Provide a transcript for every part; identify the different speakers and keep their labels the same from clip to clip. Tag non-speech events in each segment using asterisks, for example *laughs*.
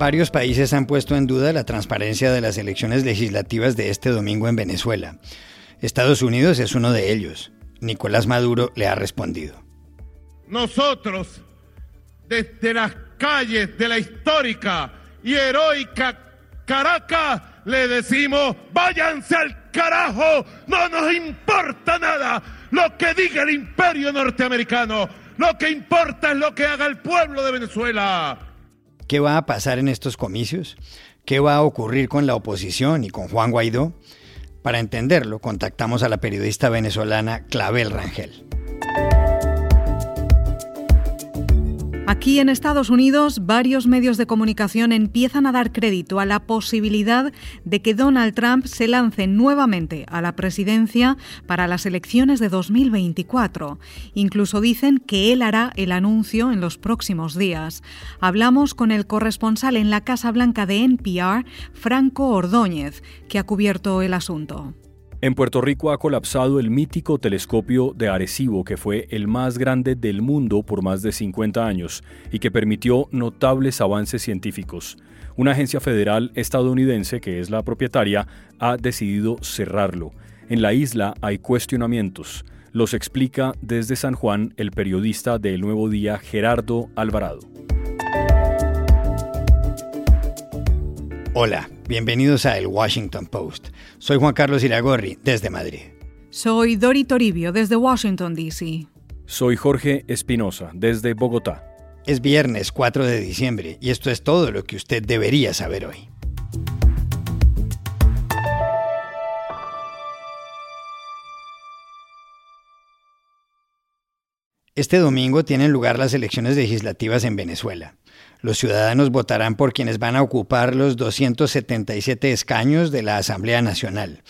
Speaker 1: Varios países han puesto en duda la transparencia de las elecciones legislativas de este domingo en Venezuela. Estados Unidos es uno de ellos. Nicolás Maduro le ha respondido.
Speaker 2: Nosotros, desde las calles de la histórica y heroica Caracas, le decimos, váyanse al carajo, no nos importa nada lo que diga el imperio norteamericano, lo que importa es lo que haga el pueblo de Venezuela.
Speaker 1: ¿Qué va a pasar en estos comicios? ¿Qué va a ocurrir con la oposición y con Juan Guaidó? Para entenderlo, contactamos a la periodista venezolana Clavel Rangel.
Speaker 3: Aquí en Estados Unidos, varios medios de comunicación empiezan a dar crédito a la posibilidad de que Donald Trump se lance nuevamente a la presidencia para las elecciones de 2024. Incluso dicen que él hará el anuncio en los próximos días. Hablamos con el corresponsal en la Casa Blanca de NPR, Franco Ordóñez, que ha cubierto el asunto.
Speaker 4: En Puerto Rico ha colapsado el mítico telescopio de Arecibo, que fue el más grande del mundo por más de 50 años y que permitió notables avances científicos. Una agencia federal estadounidense, que es la propietaria, ha decidido cerrarlo. En la isla hay cuestionamientos. Los explica desde San Juan el periodista del Nuevo Día Gerardo Alvarado.
Speaker 1: Hola, bienvenidos a El Washington Post. Soy Juan Carlos Iragorri, desde Madrid.
Speaker 3: Soy Dori Toribio, desde Washington, D.C.
Speaker 4: Soy Jorge Espinosa, desde Bogotá.
Speaker 1: Es viernes 4 de diciembre y esto es todo lo que usted debería saber hoy. Este domingo tienen lugar las elecciones legislativas en Venezuela. Los ciudadanos votarán por quienes van a ocupar los 277 escaños de la Asamblea Nacional.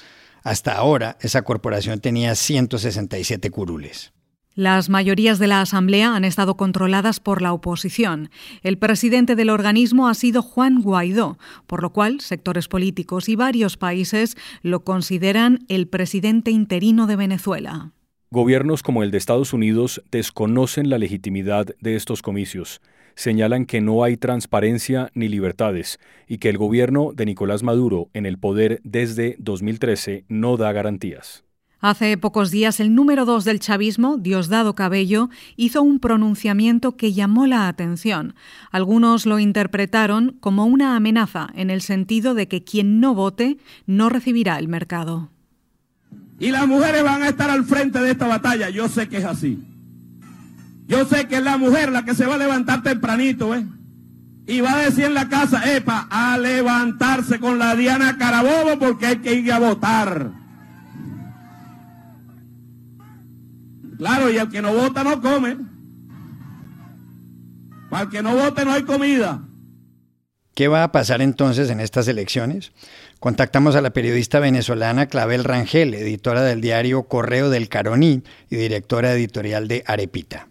Speaker 1: Hasta ahora, esa corporación tenía 167 curules.
Speaker 3: Las mayorías de la Asamblea han estado controladas por la oposición. El presidente del organismo ha sido Juan Guaidó, por lo cual sectores políticos y varios países lo consideran el presidente interino de Venezuela.
Speaker 4: Gobiernos como el de Estados Unidos desconocen la legitimidad de estos comicios señalan que no hay transparencia ni libertades y que el gobierno de Nicolás Maduro en el poder desde 2013 no da garantías.
Speaker 3: Hace pocos días el número dos del chavismo, Diosdado Cabello, hizo un pronunciamiento que llamó la atención. Algunos lo interpretaron como una amenaza en el sentido de que quien no vote no recibirá el mercado.
Speaker 5: Y las mujeres van a estar al frente de esta batalla, yo sé que es así. Yo sé que es la mujer la que se va a levantar tempranito, ¿eh? Y va a decir en la casa, epa, a levantarse con la Diana Carabobo porque hay que ir a votar. Claro, y el que no vota no come. Para el que no vote no hay comida.
Speaker 1: ¿Qué va a pasar entonces en estas elecciones? Contactamos a la periodista venezolana Clavel Rangel, editora del diario Correo del Caroní y directora editorial de Arepita.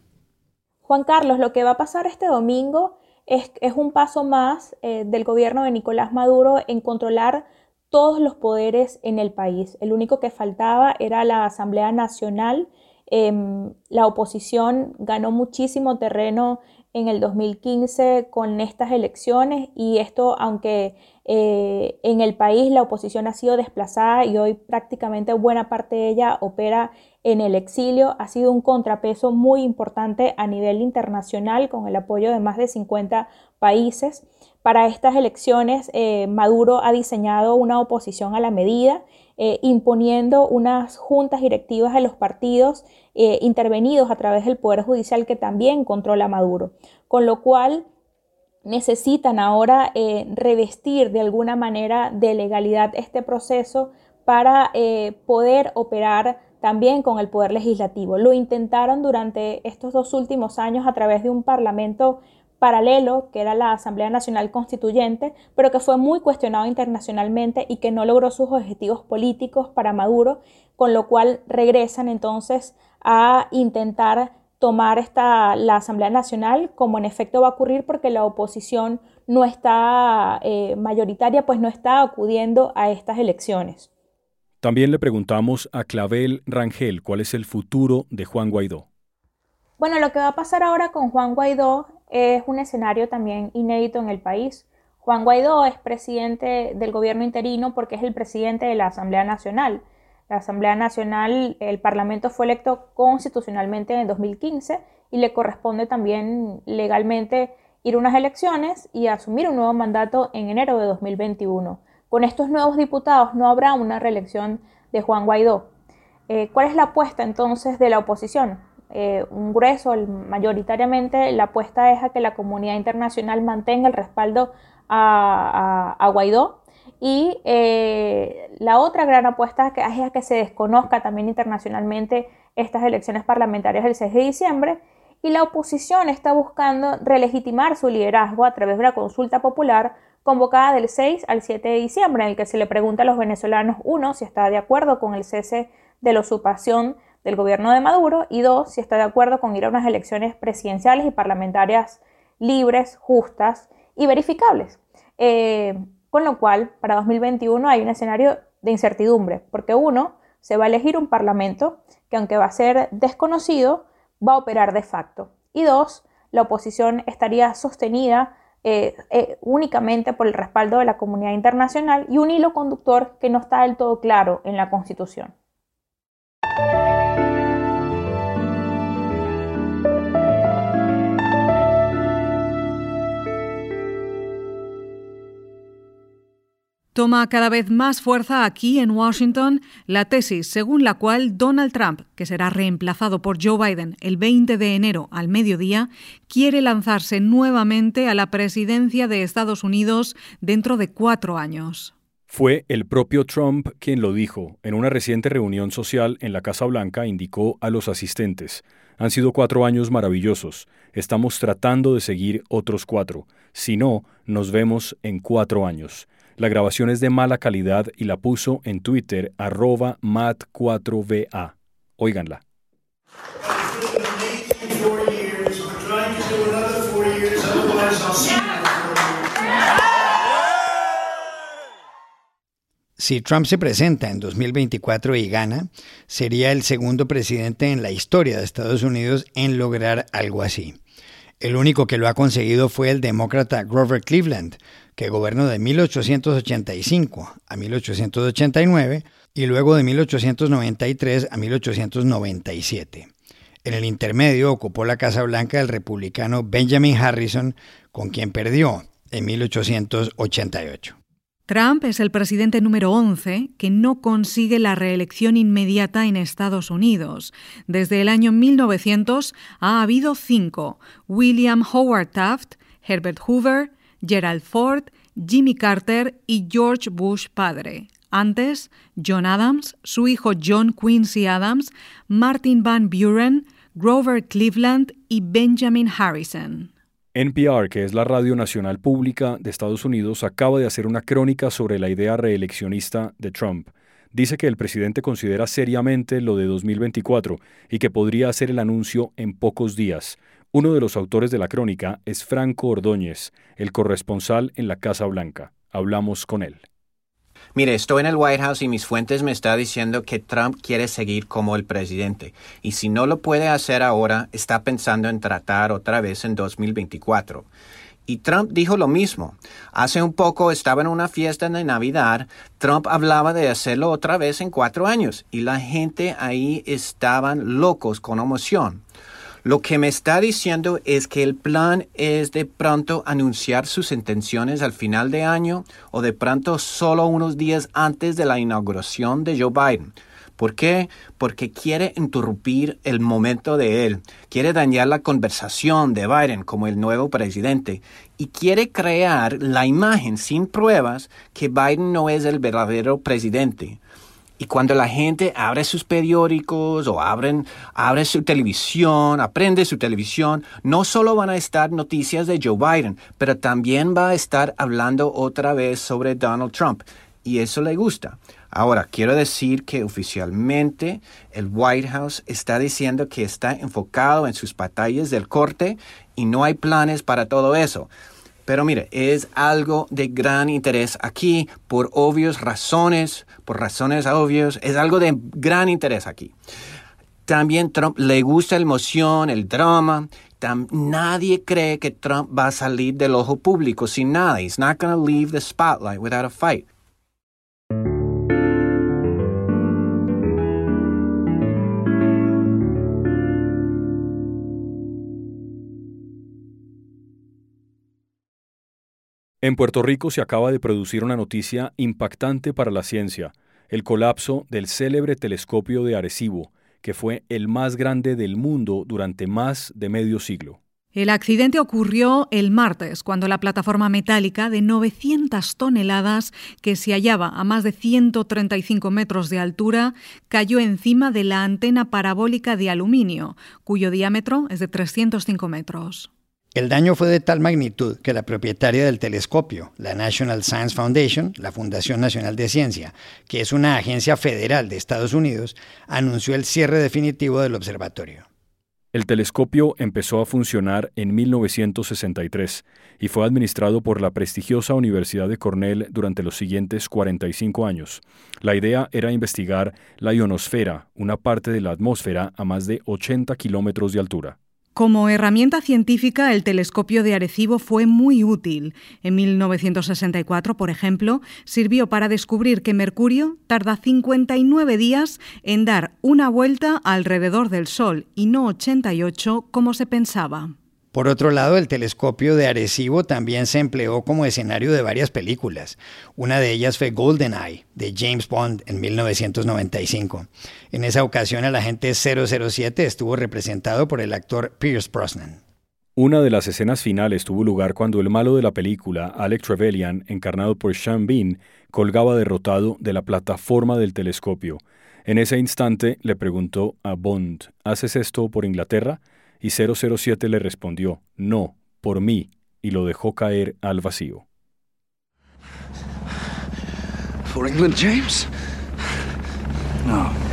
Speaker 6: Juan Carlos, lo que va a pasar este domingo es, un paso más eh, del gobierno de Nicolás Maduro en controlar todos los poderes en el país. El único que faltaba era la Asamblea Nacional. Em, la oposición ganó muchísimo terreno en el 2015 con estas elecciones y esto, aunque eh, en el país la oposición ha sido desplazada y hoy prácticamente buena parte de ella opera en el exilio, ha sido un contrapeso muy importante a nivel internacional con el apoyo de más de 50 países. Para estas elecciones, eh, Maduro ha diseñado una oposición a la medida, eh, imponiendo unas juntas directivas de los partidos intervenidos a través del Poder Judicial que también controla Maduro. Con lo cual, necesitan ahora eh, revestir de alguna manera de legalidad este proceso para eh, poder operar también con el poder legislativo. Lo intentaron durante estos dos últimos años a través de un parlamento paralelo, que era la Asamblea Nacional Constituyente, pero que fue muy cuestionado internacionalmente y que no logró sus objetivos políticos para Maduro, con lo cual regresan entonces a intentar tomar esta, la Asamblea Nacional, como en efecto va a ocurrir porque la oposición no está eh, mayoritaria, pues no está acudiendo a estas elecciones.
Speaker 4: También le preguntamos a Clavel Rangel cuál es el futuro de Juan Guaidó.
Speaker 6: Bueno, lo que va a pasar ahora con Juan Guaidó es un escenario también inédito en el país. Juan Guaidó es presidente del gobierno interino porque es el presidente de la Asamblea Nacional. La Asamblea Nacional, el Parlamento fue electo constitucionalmente en el 2015 y le corresponde también legalmente ir a unas elecciones y asumir un nuevo mandato en enero de 2021. Con estos nuevos diputados no habrá una reelección de Juan Guaidó. Eh, ¿Cuál es la apuesta entonces de la oposición? Eh, un grueso, mayoritariamente la apuesta es a que la comunidad internacional mantenga el respaldo a, Guaidó. Y eh, la otra gran apuesta es a que se desconozca también internacionalmente estas elecciones parlamentarias del 6 de diciembre. Y la oposición está buscando relegitimar su liderazgo a través de una consulta popular convocada del 6 al 7 de diciembre, en el que se le pregunta a los venezolanos, uno, si está de acuerdo con el cese de la usurpación del gobierno de Maduro y dos, si está de acuerdo con ir a unas elecciones presidenciales y parlamentarias libres, justas y verificables. Eh, con lo cual, para 2021 hay un escenario de incertidumbre, porque uno, se va a elegir un parlamento que aunque va a ser desconocido, va a operar de facto. Y dos, la oposición estaría sostenida eh, eh, únicamente por el respaldo de la comunidad internacional y un hilo conductor que no está del todo claro en la Constitución.
Speaker 3: Toma cada vez más fuerza aquí en Washington la tesis según la cual Donald Trump, que será reemplazado por Joe Biden el 20 de enero al mediodía, quiere lanzarse nuevamente a la presidencia de Estados Unidos dentro de cuatro años.
Speaker 4: Fue el propio Trump quien lo dijo. En una reciente reunión social en la Casa Blanca indicó a los asistentes, han sido cuatro años maravillosos, estamos tratando de seguir otros cuatro, si no, nos vemos en cuatro años. La grabación es de mala calidad y la puso en Twitter arroba mat4va. Óiganla.
Speaker 1: Si Trump se presenta en 2024 y gana, sería el segundo presidente en la historia de Estados Unidos en lograr algo así. El único que lo ha conseguido fue el demócrata Grover Cleveland, que gobernó de 1885 a 1889 y luego de 1893 a 1897. En el intermedio ocupó la Casa Blanca el republicano Benjamin Harrison, con quien perdió en 1888.
Speaker 3: Trump es el presidente número 11 que no consigue la reelección inmediata en Estados Unidos. Desde el año 1900 ha habido cinco: William Howard Taft, Herbert Hoover, Gerald Ford, Jimmy Carter y George Bush padre. Antes, John Adams, su hijo John Quincy Adams, Martin Van Buren, Grover Cleveland y Benjamin Harrison.
Speaker 4: NPR, que es la radio nacional pública de Estados Unidos, acaba de hacer una crónica sobre la idea reeleccionista de Trump. Dice que el presidente considera seriamente lo de 2024 y que podría hacer el anuncio en pocos días. Uno de los autores de la crónica es Franco Ordóñez, el corresponsal en la Casa Blanca. Hablamos con él.
Speaker 7: Mire, estoy en el White House y mis fuentes me están diciendo que Trump quiere seguir como el presidente. Y si no lo puede hacer ahora, está pensando en tratar otra vez en 2024. Y Trump dijo lo mismo. Hace un poco estaba en una fiesta de Navidad. Trump hablaba de hacerlo otra vez en cuatro años. Y la gente ahí estaban locos con emoción. Lo que me está diciendo es que el plan es de pronto anunciar sus intenciones al final de año o de pronto solo unos días antes de la inauguración de Joe Biden. ¿Por qué? Porque quiere interrumpir el momento de él, quiere dañar la conversación de Biden como el nuevo presidente y quiere crear la imagen sin pruebas que Biden no es el verdadero presidente. Y cuando la gente abre sus periódicos o abren, abre su televisión, aprende su televisión, no solo van a estar noticias de Joe Biden, pero también va a estar hablando otra vez sobre Donald Trump. Y eso le gusta. Ahora, quiero decir que oficialmente el White House está diciendo que está enfocado en sus batallas del corte y no hay planes para todo eso. Pero mire, es algo de gran interés aquí por obvias razones, por razones obvias, es algo de gran interés aquí. También Trump le gusta la emoción, el drama. nadie cree que Trump va a salir del ojo público sin nada. He's not going to leave the spotlight without a fight.
Speaker 4: En Puerto Rico se acaba de producir una noticia impactante para la ciencia, el colapso del célebre telescopio de Arecibo, que fue el más grande del mundo durante más de medio siglo.
Speaker 3: El accidente ocurrió el martes, cuando la plataforma metálica de 900 toneladas, que se hallaba a más de 135 metros de altura, cayó encima de la antena parabólica de aluminio, cuyo diámetro es de 305 metros.
Speaker 1: El daño fue de tal magnitud que la propietaria del telescopio, la National Science Foundation, la Fundación Nacional de Ciencia, que es una agencia federal de Estados Unidos, anunció el cierre definitivo del observatorio.
Speaker 4: El telescopio empezó a funcionar en 1963 y fue administrado por la prestigiosa Universidad de Cornell durante los siguientes 45 años. La idea era investigar la ionosfera, una parte de la atmósfera a más de 80 kilómetros de altura.
Speaker 3: Como herramienta científica, el telescopio de Arecibo fue muy útil. En 1964, por ejemplo, sirvió para descubrir que Mercurio tarda 59 días en dar una vuelta alrededor del Sol y no 88 como se pensaba.
Speaker 1: Por otro lado, el telescopio de Arecibo también se empleó como escenario de varias películas. Una de ellas fue GoldenEye, de James Bond, en 1995. En esa ocasión, el agente 007 estuvo representado por el actor Pierce Brosnan.
Speaker 4: Una de las escenas finales tuvo lugar cuando el malo de la película, Alec Trevelyan, encarnado por Sean Bean, colgaba derrotado de la plataforma del telescopio. En ese instante le preguntó a Bond, ¿haces esto por Inglaterra? Y 007 le respondió, no, por mí, y lo dejó caer al vacío.
Speaker 8: For England, James? No.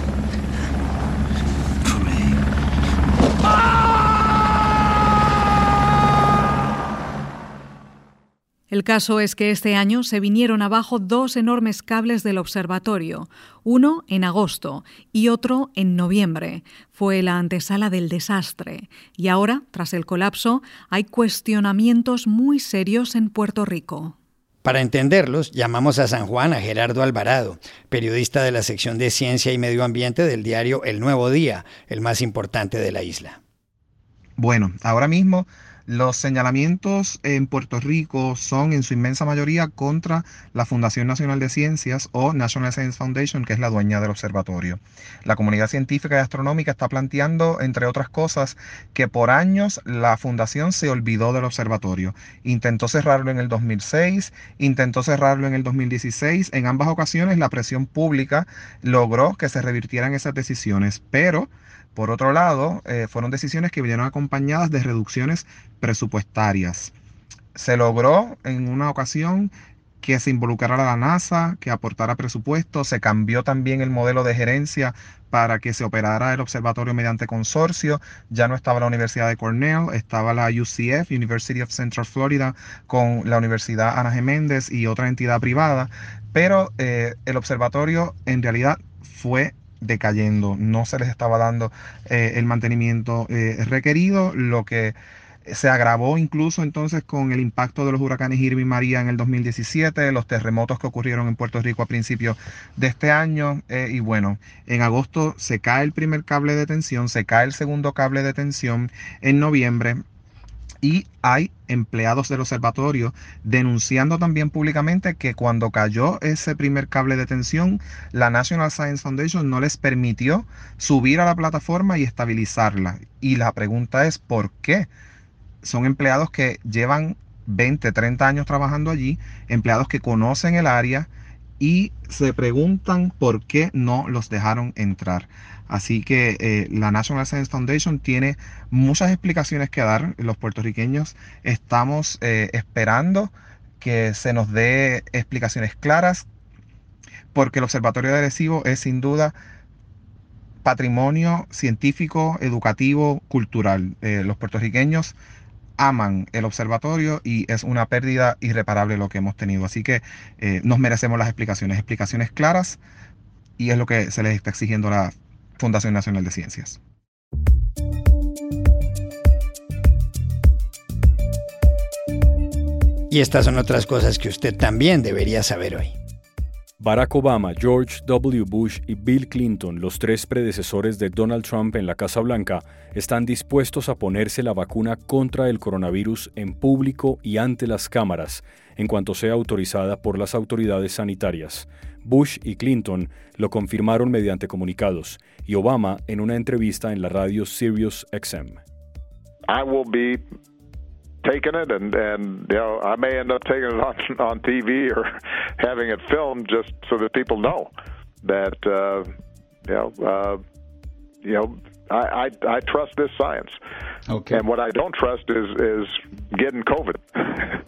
Speaker 3: El caso es que este año se vinieron abajo dos enormes cables del observatorio, uno en agosto y otro en noviembre. Fue la antesala del desastre y ahora, tras el colapso, hay cuestionamientos muy serios en Puerto Rico.
Speaker 1: Para entenderlos, llamamos a San Juan a Gerardo Alvarado, periodista de la sección de Ciencia y Medio Ambiente del diario El Nuevo Día, el más importante de la isla.
Speaker 9: Bueno, ahora mismo los señalamientos en Puerto Rico son en su inmensa mayoría contra la Fundación Nacional de Ciencias o National Science Foundation, que es la dueña del observatorio. La comunidad científica y astronómica está planteando, entre otras cosas, que por años la fundación se olvidó del observatorio. Intentó cerrarlo en el 2006, intentó cerrarlo en el 2016. En ambas ocasiones la presión pública logró que se revirtieran esas decisiones, pero por otro lado, eh, fueron decisiones que vinieron acompañadas de reducciones presupuestarias. Se logró en una ocasión que se involucrara la NASA, que aportara presupuesto, se cambió también el modelo de gerencia para que se operara el observatorio mediante consorcio, ya no estaba la Universidad de Cornell, estaba la UCF, University of Central Florida, con la Universidad Ana Geméndez y otra entidad privada, pero eh, el observatorio en realidad fue decayendo, no se les estaba dando eh, el mantenimiento eh, requerido, lo que se agravó incluso entonces con el impacto de los huracanes Irma y María en el 2017, los terremotos que ocurrieron en Puerto Rico a principios de este año. Eh, y bueno, en agosto se cae el primer cable de tensión, se cae el segundo cable de tensión en noviembre y hay empleados del observatorio denunciando también públicamente que cuando cayó ese primer cable de tensión, la National Science Foundation no les permitió subir a la plataforma y estabilizarla. Y la pregunta es, ¿por qué? Son empleados que llevan 20, 30 años trabajando allí, empleados que conocen el área y se preguntan por qué no los dejaron entrar. Así que eh, la National Science Foundation tiene muchas explicaciones que dar. Los puertorriqueños estamos eh, esperando que se nos dé explicaciones claras, porque el Observatorio de Arecibo es sin duda patrimonio científico, educativo, cultural. Eh, los puertorriqueños aman el observatorio y es una pérdida irreparable lo que hemos tenido. Así que nos merecemos las explicaciones, explicaciones claras y es lo que se les está exigiendo la Fundación Nacional de Ciencias.
Speaker 1: Y estas son otras cosas que usted también debería saber hoy.
Speaker 4: Barack Obama, George W. Bush y Bill Clinton, los tres predecesores de Donald Trump en la Casa Blanca, están dispuestos a ponerse la vacuna contra el coronavirus en público y ante las cámaras, en cuanto sea autorizada por las autoridades sanitarias. Bush y Clinton lo confirmaron mediante comunicados, y Obama en una entrevista en la radio Sirius XM.
Speaker 10: Taking it, and and you know I may end up taking it *laughs* on on TV or having it filmed just so that people know that uh, you know uh, you know I, I I trust this science. Okay. And what I don't trust is is getting COVID. *laughs*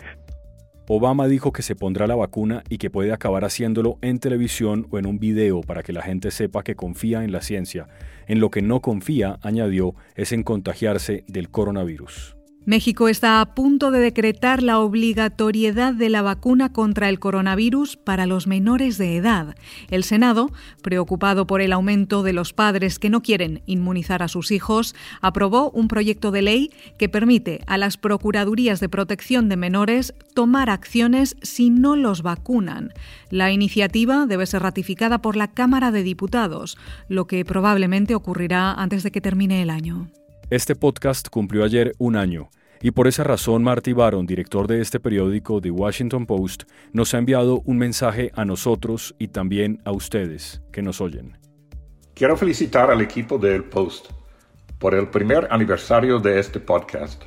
Speaker 4: Obama dijo que se pondrá la vacuna y que puede acabar haciéndolo en televisión o en un video para que la gente sepa que confía en la ciencia. En lo que no confía, añadió, es en contagiarse del coronavirus.
Speaker 3: México está a punto de decretar la obligatoriedad de la vacuna contra el coronavirus para los menores de edad. El Senado, preocupado por el aumento de los padres que no quieren inmunizar a sus hijos, aprobó un proyecto de ley que permite a las Procuradurías de Protección de Menores tomar acciones si no los vacunan. La iniciativa debe ser ratificada por la Cámara de Diputados, lo que probablemente ocurrirá antes de que termine el año.
Speaker 4: Este podcast cumplió ayer un año y por esa razón Marty Baron, director de este periódico The Washington Post, nos ha enviado un mensaje a nosotros y también a ustedes que nos oyen.
Speaker 11: Quiero felicitar al equipo de El Post por el primer aniversario de este podcast.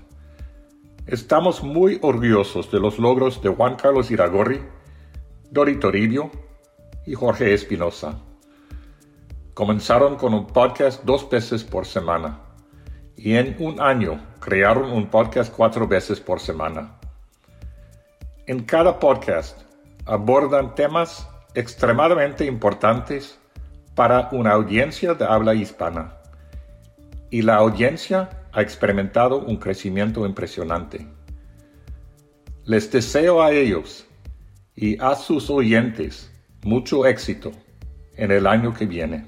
Speaker 11: Estamos muy orgullosos de los logros de Juan Carlos Iragorri, Dori Toribio y Jorge Espinosa. Comenzaron con un podcast dos veces por semana y en un año crearon un podcast cuatro veces por semana. En cada podcast abordan temas extremadamente importantes para una audiencia de habla hispana y la audiencia ha experimentado un crecimiento impresionante. Les deseo a ellos y a sus oyentes mucho éxito en el año que viene.